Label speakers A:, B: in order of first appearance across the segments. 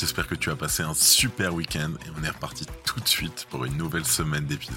A: J'espère que tu as passé un super week-end et on est reparti tout de suite pour une nouvelle semaine d'épisodes.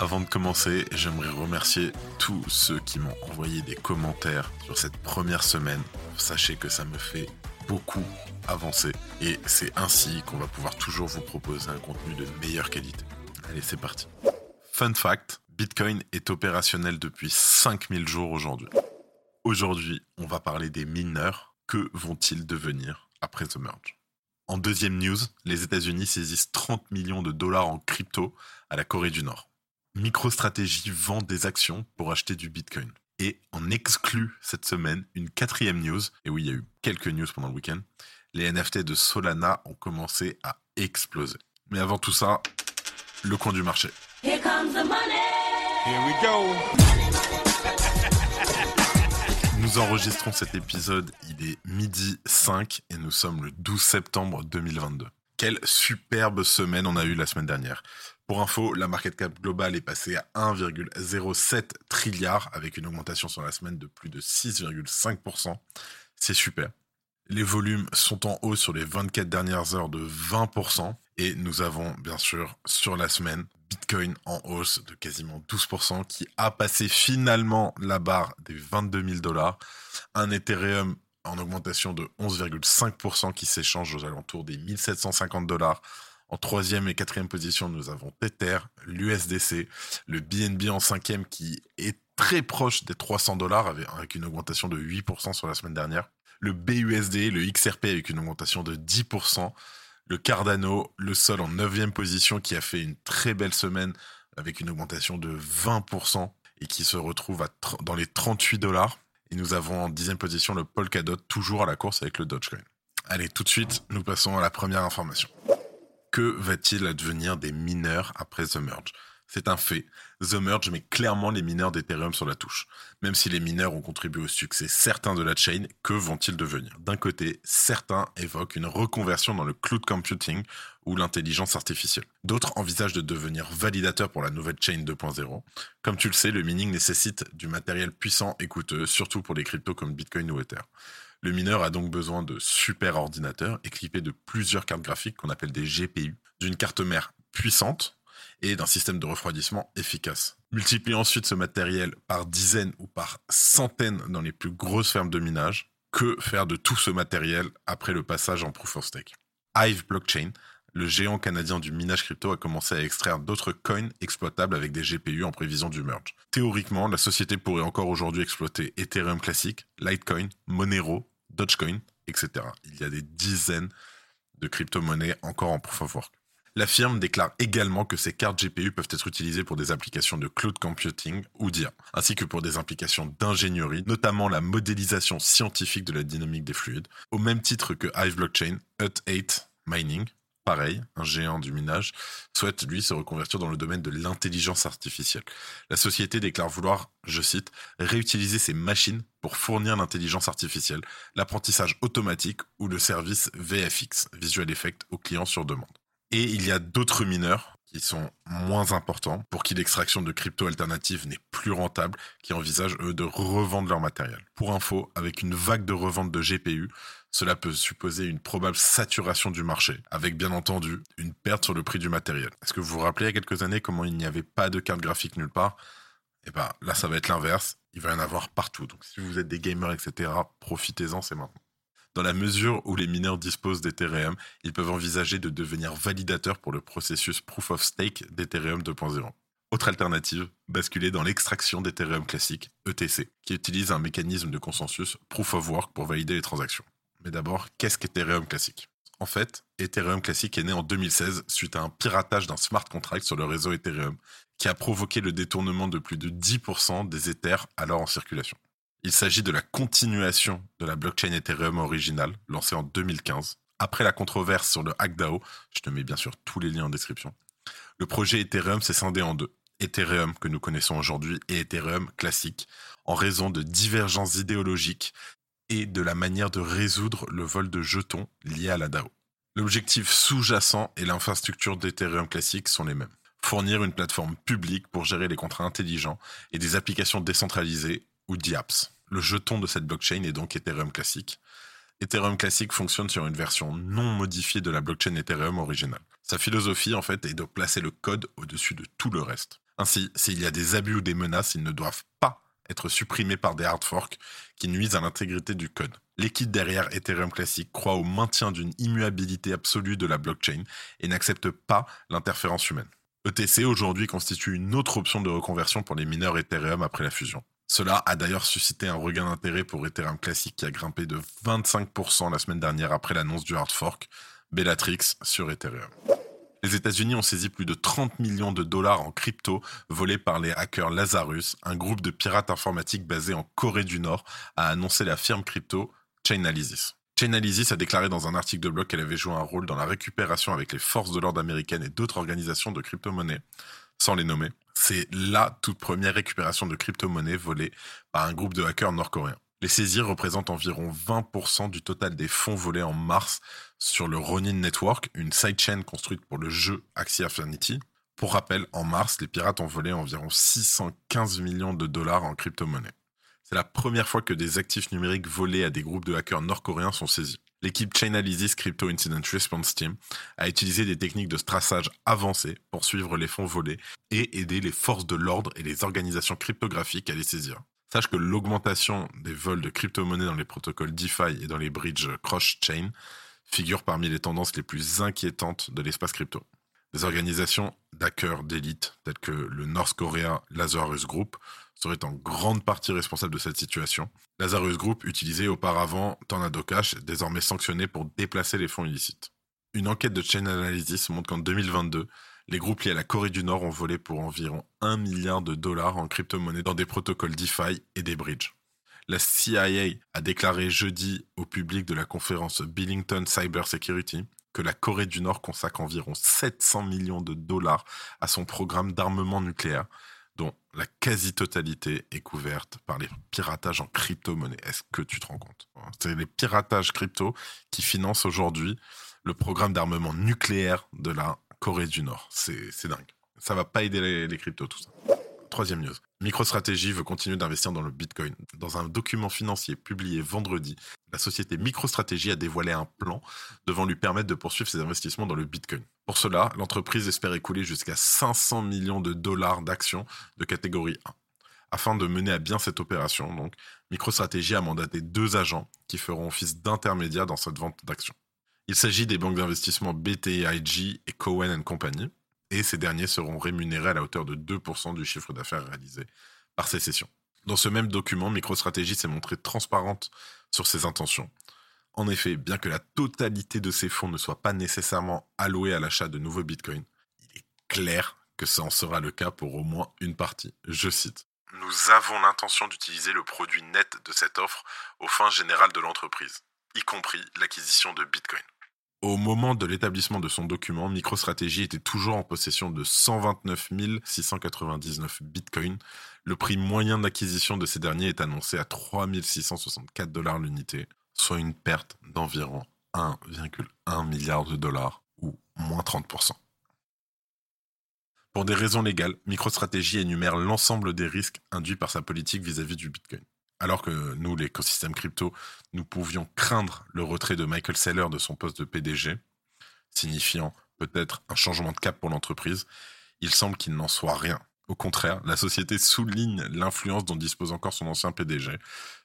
A: Avant de commencer, j'aimerais remercier tous ceux qui m'ont envoyé des commentaires sur cette première semaine. Sachez que ça me fait beaucoup avancer et c'est ainsi qu'on va pouvoir toujours vous proposer un contenu de meilleure qualité. Allez, c'est parti. Fun fact, Bitcoin est opérationnel depuis 5000 jours aujourd'hui. Aujourd'hui, on va parler des mineurs. Que vont-ils devenir après The Merge? En deuxième news, les États-Unis saisissent 30 millions de dollars en crypto à la Corée du Nord. MicroStrategy vend des actions pour acheter du Bitcoin. Et on exclut cette semaine une quatrième news, et oui, il y a eu quelques news pendant le week-end, les NFT de Solana ont commencé à exploser. Mais avant tout ça, le coin du marché.
B: Here comes the money.
C: Here we go.
A: Nous enregistrons cet épisode, il est midi 5 et nous sommes le 12 septembre 2022. Quelle superbe semaine on a eu la semaine dernière. Pour info, la market cap globale est passée à 1,07 trilliard avec une augmentation sur la semaine de plus de 6,5%. C'est super. Les volumes sont en hausse sur les 24 dernières heures de 20% et nous avons bien sûr sur la semaine Bitcoin en hausse de quasiment 12% qui a passé finalement la barre des 22 000 dollars. Un Ethereum en augmentation de 11,5% qui s'échange aux alentours des 1750 dollars. En troisième et quatrième position, nous avons Tether, l'USDC, le BNB en cinquième qui est très proche des 300 dollars avec une augmentation de 8% sur la semaine dernière. Le BUSD, le XRP avec une augmentation de 10%. Le Cardano, le sol en neuvième position qui a fait une très belle semaine avec une augmentation de 20% et qui se retrouve dans les 38 dollars. Et nous avons en dixième position le Polkadot, toujours à la course avec le Dogecoin. Allez, tout de suite, nous passons à la première information. Que va-t-il advenir des mineurs après The Merge? C'est un fait. The Merge met clairement les mineurs d'Ethereum sur la touche. Même si les mineurs ont contribué au succès certain de la chain, que vont-ils devenir? D'un côté, certains évoquent une reconversion dans le cloud computing ou l'intelligence artificielle. D'autres envisagent de devenir validateurs pour la nouvelle chain 2.0. Comme tu le sais, le mining nécessite du matériel puissant et coûteux, surtout pour les cryptos comme Bitcoin ou Ether. Le mineur a donc besoin de super ordinateurs équipés de plusieurs cartes graphiques qu'on appelle des GPU, d'une carte mère puissante et d'un système de refroidissement efficace. Multipliez ensuite ce matériel par dizaines ou par centaines dans les plus grosses fermes de minage. Que faire de tout ce matériel après le passage en proof of stake Hive Blockchain, le géant canadien du minage crypto, a commencé à extraire d'autres coins exploitables avec des GPU en prévision du merge. Théoriquement, la société pourrait encore aujourd'hui exploiter Ethereum classique, Litecoin, Monero, Dogecoin, etc. Il y a des dizaines de crypto-monnaies encore en proof of work. La firme déclare également que ces cartes GPU peuvent être utilisées pour des applications de cloud computing ou d'IA, ainsi que pour des implications d'ingénierie, notamment la modélisation scientifique de la dynamique des fluides, au même titre que Hive Blockchain, Hut8 Mining, pareil, un géant du minage, souhaite lui se reconvertir dans le domaine de l'intelligence artificielle. La société déclare vouloir, je cite, réutiliser ses machines pour fournir l'intelligence artificielle, l'apprentissage automatique ou le service VFX, Visual Effect, aux clients sur demande. Et il y a d'autres mineurs qui sont moins importants, pour qui l'extraction de crypto alternatives n'est plus rentable, qui envisagent eux de revendre leur matériel. Pour info, avec une vague de revente de GPU, cela peut supposer une probable saturation du marché, avec bien entendu une perte sur le prix du matériel. Est-ce que vous vous rappelez il y a quelques années comment il n'y avait pas de carte graphique nulle part? Eh bien là, ça va être l'inverse. Il va y en avoir partout. Donc si vous êtes des gamers, etc., profitez-en, c'est maintenant. Dans la mesure où les mineurs disposent d'Ethereum, ils peuvent envisager de devenir validateurs pour le processus Proof of Stake d'Ethereum 2.0. Autre alternative, basculer dans l'extraction d'Ethereum classique, ETC, qui utilise un mécanisme de consensus Proof of Work pour valider les transactions. Mais d'abord, qu'est-ce qu'Ethereum classique? En fait, Ethereum classique est né en 2016 suite à un piratage d'un smart contract sur le réseau Ethereum qui a provoqué le détournement de plus de 10% des Ethers alors en circulation. Il s'agit de la continuation de la blockchain Ethereum originale, lancée en 2015. Après la controverse sur le hack DAO, je te mets bien sûr tous les liens en description, Le projet Ethereum s'est scindé en deux. Ethereum que nous connaissons aujourd'hui et Ethereum classique, en raison de divergences idéologiques et de la manière de résoudre le vol de jetons lié à la DAO. L'objectif sous-jacent et l'infrastructure d'Ethereum classique sont les mêmes. Fournir une plateforme publique pour gérer les contrats intelligents et des applications décentralisées ou DApps. Le jeton de cette blockchain est donc Ethereum classique. Ethereum classique fonctionne sur une version non modifiée de la blockchain Ethereum originale. Sa philosophie, en fait, est de placer le code au-dessus de tout le reste. Ainsi, s'il y a des abus ou des menaces, ils ne doivent pas être supprimés par des hard forks qui nuisent à l'intégrité du code. L'équipe derrière Ethereum Classic croit au maintien d'une immuabilité absolue de la blockchain et n'accepte pas l'interférence humaine. ETC aujourd'hui constitue une autre option de reconversion pour les mineurs Ethereum après la fusion. Cela a d'ailleurs suscité un regain d'intérêt pour Ethereum Classic qui a grimpé de 25% la semaine dernière après l'annonce du hard fork Bellatrix sur Ethereum. Les États-Unis ont saisi plus de 30 millions de dollars en crypto volés par les hackers Lazarus, un groupe de pirates informatiques basé en Corée du Nord, a annoncé la firme crypto Chainalysis. Chainalysis a déclaré dans un article de blog qu'elle avait joué un rôle dans la récupération avec les forces de l'ordre américaines et d'autres organisations de crypto-monnaies, sans les nommer. C'est la toute première récupération de crypto-monnaies volée par un groupe de hackers nord-coréens. Les saisies représentent environ 20% du total des fonds volés en mars sur le Ronin Network, une sidechain construite pour le jeu Axie Infinity. Pour rappel, en mars, les pirates ont volé environ 615 millions de dollars en crypto-monnaie. C'est la première fois que des actifs numériques volés à des groupes de hackers nord-coréens sont saisis. L'équipe Chainalysis Crypto Incident Response Team a utilisé des techniques de traçage avancées pour suivre les fonds volés et aider les forces de l'ordre et les organisations cryptographiques à les saisir. Sache que l'augmentation des vols de crypto-monnaies dans les protocoles DeFi et dans les bridges cross-chain figure parmi les tendances les plus inquiétantes de l'espace crypto. Des organisations d'hackers d'élite telles que le North Korea Lazarus Group seraient en grande partie responsables de cette situation. Lazarus Group utilisait auparavant Tornado Cash, désormais sanctionné pour déplacer les fonds illicites. Une enquête de Chain Analysis montre qu'en 2022, les groupes liés à la Corée du Nord ont volé pour environ 1 milliard de dollars en crypto-monnaies dans des protocoles DeFi et des bridges. La CIA a déclaré jeudi au public de la conférence Billington Cyber Security que la Corée du Nord consacre environ 700 millions de dollars à son programme d'armement nucléaire, dont la quasi-totalité est couverte par les piratages en crypto-monnaie. Est-ce que tu te rends compte C'est les piratages crypto qui financent aujourd'hui le programme d'armement nucléaire de la Corée du Nord. C'est dingue. Ça va pas aider les, cryptos, tout ça. Troisième news. MicroStrategy veut continuer d'investir dans le Bitcoin. Dans un document financier publié vendredi, la société MicroStrategy a dévoilé un plan devant lui permettre de poursuivre ses investissements dans le Bitcoin. Pour cela, l'entreprise espère écouler jusqu'à 500 millions de dollars d'actions de catégorie 1. Afin de mener à bien cette opération, donc, MicroStrategy a mandaté deux agents qui feront office d'intermédiaires dans cette vente d'actions. Il s'agit des banques d'investissement BTIG et Cowen Company, et ces derniers seront rémunérés à la hauteur de 2% du chiffre d'affaires réalisé par ces sessions. Dans ce même document, MicroStrategy s'est montrée transparente sur ses intentions. En effet, bien que la totalité de ces fonds ne soit pas nécessairement allouée à l'achat de nouveaux bitcoins, il est clair que ça en sera le cas pour au moins une partie. Je cite. Nous avons l'intention d'utiliser le produit net de cette offre aux fins générales de l'entreprise, y compris l'acquisition de bitcoin. Au moment de l'établissement de son document, MicroStrategy était toujours en possession de 129 699 bitcoins. Le prix moyen d'acquisition de ces derniers est annoncé à 3 664 dollars l'unité, soit une perte d'environ 1,1 milliard de dollars ou moins 30%. Pour des raisons légales, MicroStrategy énumère l'ensemble des risques induits par sa politique vis-à-vis -vis du Bitcoin alors que nous, l'écosystème crypto, nous pouvions craindre le retrait de Michael Saylor de son poste de PDG, signifiant peut-être un changement de cap pour l'entreprise, il semble qu'il n'en soit rien. Au contraire, la société souligne l'influence dont dispose encore son ancien PDG,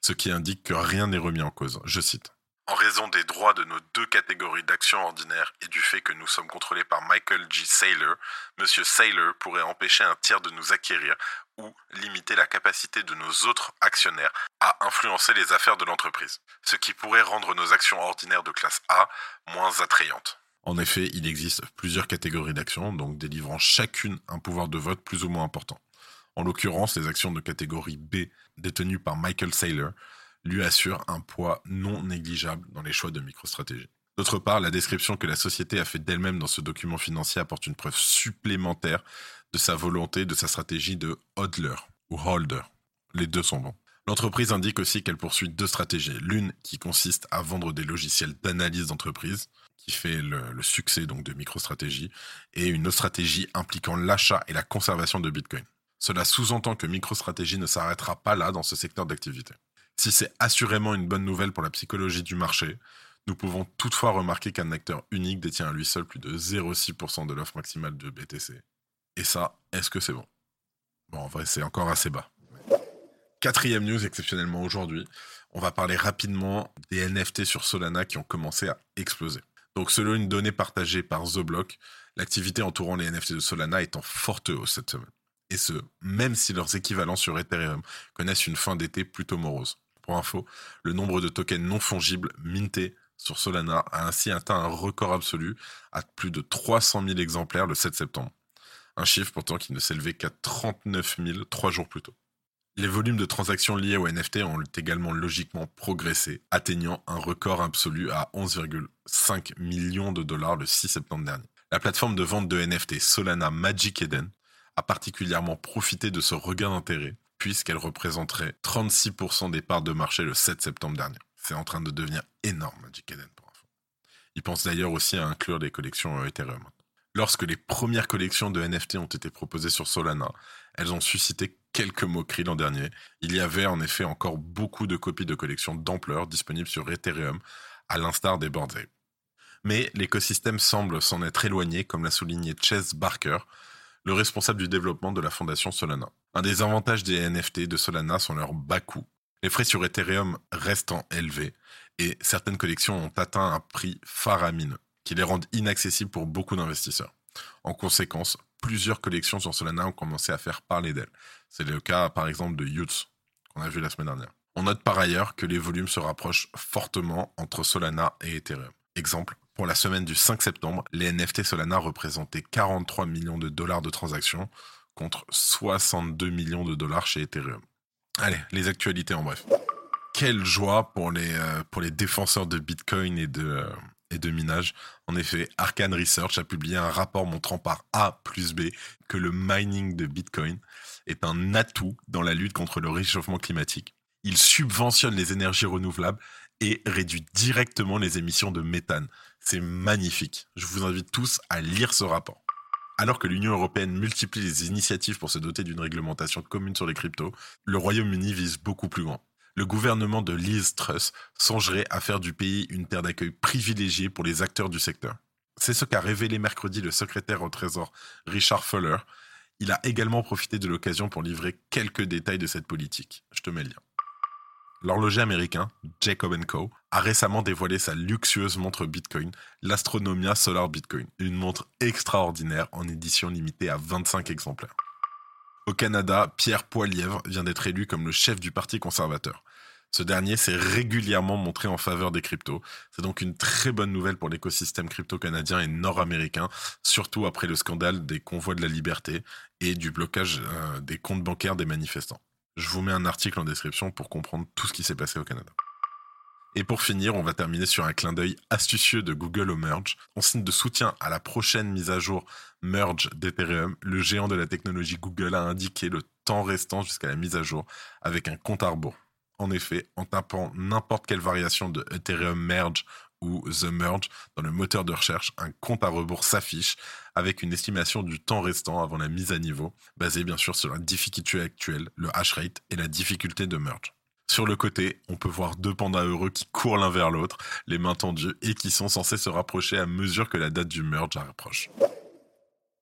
A: ce qui indique que rien n'est remis en cause. Je cite. En raison des droits de nos deux catégories d'actions ordinaires et du fait que nous sommes contrôlés par Michael G. Saylor, M. Saylor pourrait empêcher un tiers de nous acquérir ou limiter la capacité de nos autres actionnaires à influencer les affaires de l'entreprise, ce qui pourrait rendre nos actions ordinaires de classe A moins attrayantes. En effet, il existe plusieurs catégories d'actions, donc délivrant chacune un pouvoir de vote plus ou moins important. En l'occurrence, les actions de catégorie B détenues par Michael Saylor lui assure un poids non négligeable dans les choix de MicroStratégie. D'autre part, la description que la société a fait d'elle-même dans ce document financier apporte une preuve supplémentaire de sa volonté, de sa stratégie de hodler ou holder. Les deux sont bons. L'entreprise indique aussi qu'elle poursuit deux stratégies. L'une qui consiste à vendre des logiciels d'analyse d'entreprise, qui fait le, succès donc de MicroStrategy, et une autre stratégie impliquant l'achat et la conservation de Bitcoin. Cela sous-entend que MicroStrategy ne s'arrêtera pas là dans ce secteur d'activité. Si c'est assurément une bonne nouvelle pour la psychologie du marché, nous pouvons toutefois remarquer qu'un acteur unique détient à lui seul plus de 0,6% de l'offre maximale de BTC. Et ça, est-ce que c'est bon? Bon, en vrai, c'est encore assez bas. Quatrième news exceptionnellement aujourd'hui, on va parler rapidement des NFT sur Solana qui ont commencé à exploser. Donc selon une donnée partagée par The Block, l'activité entourant les NFT de Solana est en forte hausse cette semaine. Et ce, même si leurs équivalents sur Ethereum connaissent une fin d'été plutôt morose. Pour info, le nombre de tokens non fongibles mintés sur Solana a ainsi atteint un record absolu à plus de 300 000 exemplaires le 7 septembre. Un chiffre pourtant qui ne s'élevait qu'à 39 000 trois jours plus tôt. Les volumes de transactions liées aux NFT ont également logiquement progressé, atteignant un record absolu à 11,5 millions de dollars le 6 septembre dernier. La plateforme de vente de NFT Solana Magic Eden a particulièrement profité de ce regain d'intérêt, puisqu'elle représenterait 36% des parts de marché le 7 septembre dernier. C'est en train de devenir énorme, Magic Eden, pour info. Ils pensent d'ailleurs aussi à inclure les collections Ethereum. Lorsque les premières collections de NFT ont été proposées sur Solana, elles ont suscité quelques moqueries l'an dernier. Il y avait en effet encore beaucoup de copies de collections d'ampleur disponibles sur Ethereum, à l'instar des Bored Mais l'écosystème semble s'en être éloigné, comme l'a souligné Chase Barker, le responsable du développement de la fondation Solana. Un des avantages des NFT de Solana sont leurs bas coûts. Les frais sur Ethereum restant élevés et certaines collections ont atteint un prix faramineux qui les rendent inaccessibles pour beaucoup d'investisseurs. En conséquence, plusieurs collections sur Solana ont commencé à faire parler d'elles. C'est le cas par exemple de Youth, qu'on a vu la semaine dernière. On note par ailleurs que les volumes se rapprochent fortement entre Solana et Ethereum. Exemple, pour la semaine du 5 septembre, les NFT Solana représentaient 43 millions de dollars de transactions contre 62 millions de dollars chez Ethereum. Allez, les actualités en bref. Quelle joie pour les, euh, défenseurs de Bitcoin et de, euh, et de minage. En effet, Arkane Research a publié un rapport montrant par A plus B que le mining de Bitcoin est un atout dans la lutte contre le réchauffement climatique. Il subventionne les énergies renouvelables et réduit directement les émissions de méthane. C'est magnifique. Je vous invite tous à lire ce rapport. Alors que l'Union européenne multiplie les initiatives pour se doter d'une réglementation commune sur les cryptos, le Royaume-Uni vise beaucoup plus grand le gouvernement de Liz Truss songerait à faire du pays une terre d'accueil privilégiée pour les acteurs du secteur. C'est ce qu'a révélé mercredi le secrétaire au Trésor Richard Fuller. Il a également profité de l'occasion pour livrer quelques détails de cette politique. Je te mets le lien. L'horloger américain Jacob Co a récemment dévoilé sa luxueuse montre Bitcoin, l'Astronomia Solar Bitcoin, une montre extraordinaire en édition limitée à 25 exemplaires. Au Canada, Pierre Poilièvre vient d'être élu comme le chef du Parti conservateur. Ce dernier s'est régulièrement montré en faveur des cryptos. C'est donc une très bonne nouvelle pour l'écosystème crypto canadien et nord-américain, surtout après le scandale des convois de la liberté et du blocage euh, des comptes bancaires des manifestants. Je vous mets un article en description pour comprendre tout ce qui s'est passé au Canada. Et pour finir, on va terminer sur un clin d'œil astucieux de Google au Merge. En signe de soutien à la prochaine mise à jour Merge d'Ethereum, le géant de la technologie Google a indiqué le temps restant jusqu'à la mise à jour avec un compte à rebours. En effet, en tapant n'importe quelle variation de Ethereum Merge ou The Merge dans le moteur de recherche, un compte à rebours s'affiche avec une estimation du temps restant avant la mise à niveau, basée bien sûr sur la difficulté actuelle, le hash rate et la difficulté de merge. Sur le côté, on peut voir deux pandas heureux qui courent l'un vers l'autre, les mains tendues, et qui sont censés se rapprocher à mesure que la date du merge approche.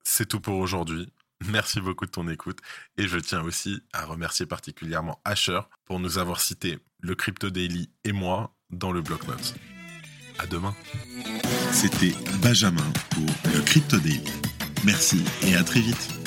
A: C'est tout pour aujourd'hui. Merci beaucoup de ton écoute et je tiens aussi à remercier particulièrement Asher pour nous avoir cité le Crypto Daily et moi dans le bloc notes. À demain.
D: C'était Benjamin pour le Crypto Daily. Merci et à très vite.